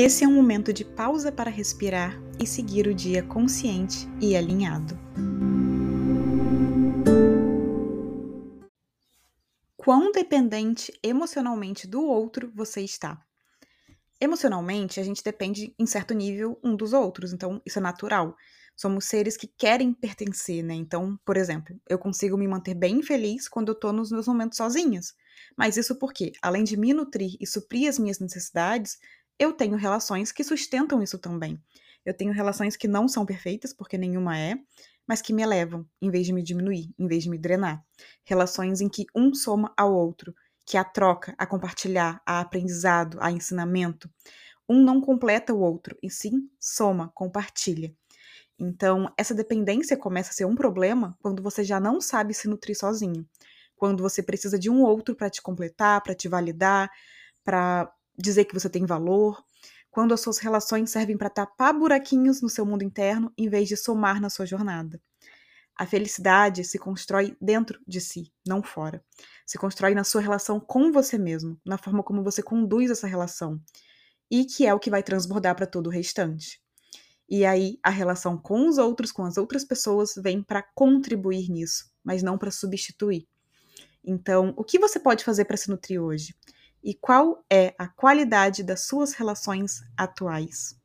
Esse é um momento de pausa para respirar e seguir o dia consciente e alinhado. Quão dependente emocionalmente do outro você está? Emocionalmente, a gente depende em certo nível um dos outros, então isso é natural. Somos seres que querem pertencer, né? Então, por exemplo, eu consigo me manter bem feliz quando eu tô nos meus momentos sozinhos. Mas isso porque, além de me nutrir e suprir as minhas necessidades, eu tenho relações que sustentam isso também. Eu tenho relações que não são perfeitas, porque nenhuma é, mas que me elevam, em vez de me diminuir, em vez de me drenar. Relações em que um soma ao outro, que a troca, a compartilhar, a aprendizado, a ensinamento. Um não completa o outro, e sim soma, compartilha. Então, essa dependência começa a ser um problema quando você já não sabe se nutrir sozinho. Quando você precisa de um outro para te completar, para te validar, para dizer que você tem valor, quando as suas relações servem para tapar buraquinhos no seu mundo interno em vez de somar na sua jornada. A felicidade se constrói dentro de si, não fora. Se constrói na sua relação com você mesmo, na forma como você conduz essa relação, e que é o que vai transbordar para todo o restante. E aí a relação com os outros, com as outras pessoas, vem para contribuir nisso, mas não para substituir. Então, o que você pode fazer para se nutrir hoje? E qual é a qualidade das suas relações atuais.